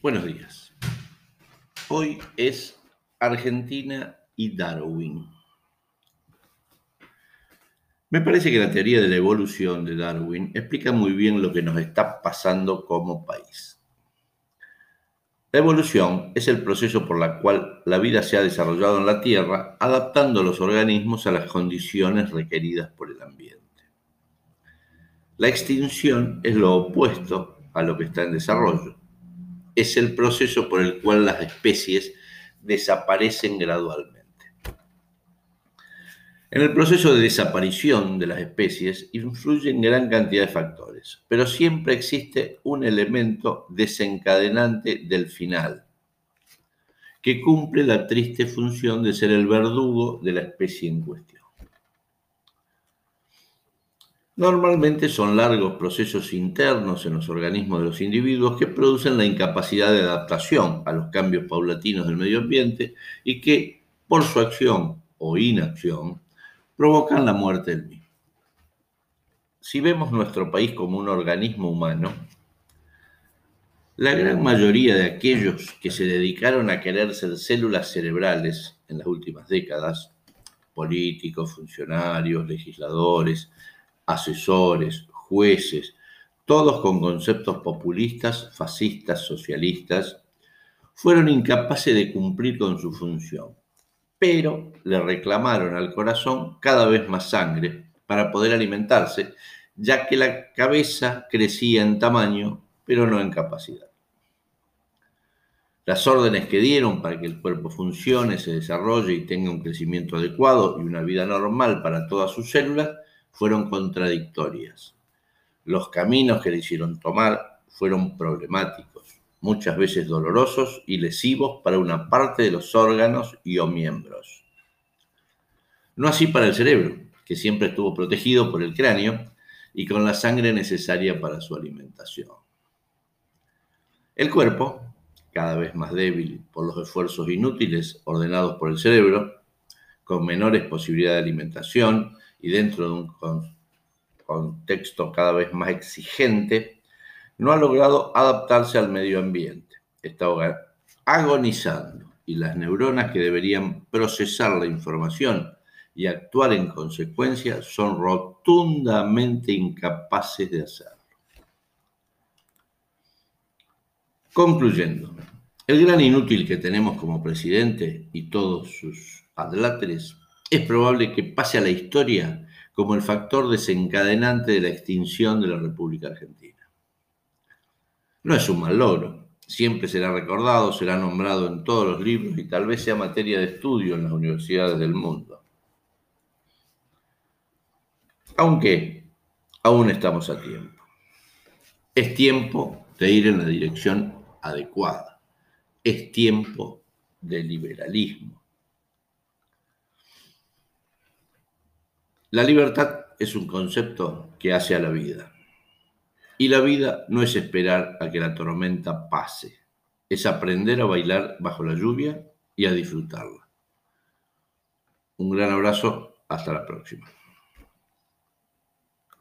Buenos días. Hoy es Argentina y Darwin. Me parece que la teoría de la evolución de Darwin explica muy bien lo que nos está pasando como país. La evolución es el proceso por el cual la vida se ha desarrollado en la Tierra, adaptando los organismos a las condiciones requeridas por el ambiente. La extinción es lo opuesto a lo que está en desarrollo es el proceso por el cual las especies desaparecen gradualmente. En el proceso de desaparición de las especies influyen gran cantidad de factores, pero siempre existe un elemento desencadenante del final, que cumple la triste función de ser el verdugo de la especie en cuestión. Normalmente son largos procesos internos en los organismos de los individuos que producen la incapacidad de adaptación a los cambios paulatinos del medio ambiente y que, por su acción o inacción, provocan la muerte del mismo. Si vemos nuestro país como un organismo humano, la gran mayoría de aquellos que se dedicaron a querer ser células cerebrales en las últimas décadas, políticos, funcionarios, legisladores, asesores, jueces, todos con conceptos populistas, fascistas, socialistas, fueron incapaces de cumplir con su función, pero le reclamaron al corazón cada vez más sangre para poder alimentarse, ya que la cabeza crecía en tamaño, pero no en capacidad. Las órdenes que dieron para que el cuerpo funcione, se desarrolle y tenga un crecimiento adecuado y una vida normal para todas sus células fueron contradictorias. Los caminos que le hicieron tomar fueron problemáticos, muchas veces dolorosos y lesivos para una parte de los órganos y o miembros. No así para el cerebro, que siempre estuvo protegido por el cráneo y con la sangre necesaria para su alimentación. El cuerpo, cada vez más débil por los esfuerzos inútiles ordenados por el cerebro, con menores posibilidades de alimentación y dentro de un contexto cada vez más exigente, no ha logrado adaptarse al medio ambiente. Está agonizando y las neuronas que deberían procesar la información y actuar en consecuencia son rotundamente incapaces de hacerlo. Concluyendo, el gran inútil que tenemos como presidente y todos sus adláteres es probable que pase a la historia como el factor desencadenante de la extinción de la República Argentina. No es un mal logro, siempre será recordado, será nombrado en todos los libros y tal vez sea materia de estudio en las universidades del mundo. Aunque aún estamos a tiempo. Es tiempo de ir en la dirección adecuada. Es tiempo de liberalismo La libertad es un concepto que hace a la vida. Y la vida no es esperar a que la tormenta pase, es aprender a bailar bajo la lluvia y a disfrutarla. Un gran abrazo, hasta la próxima.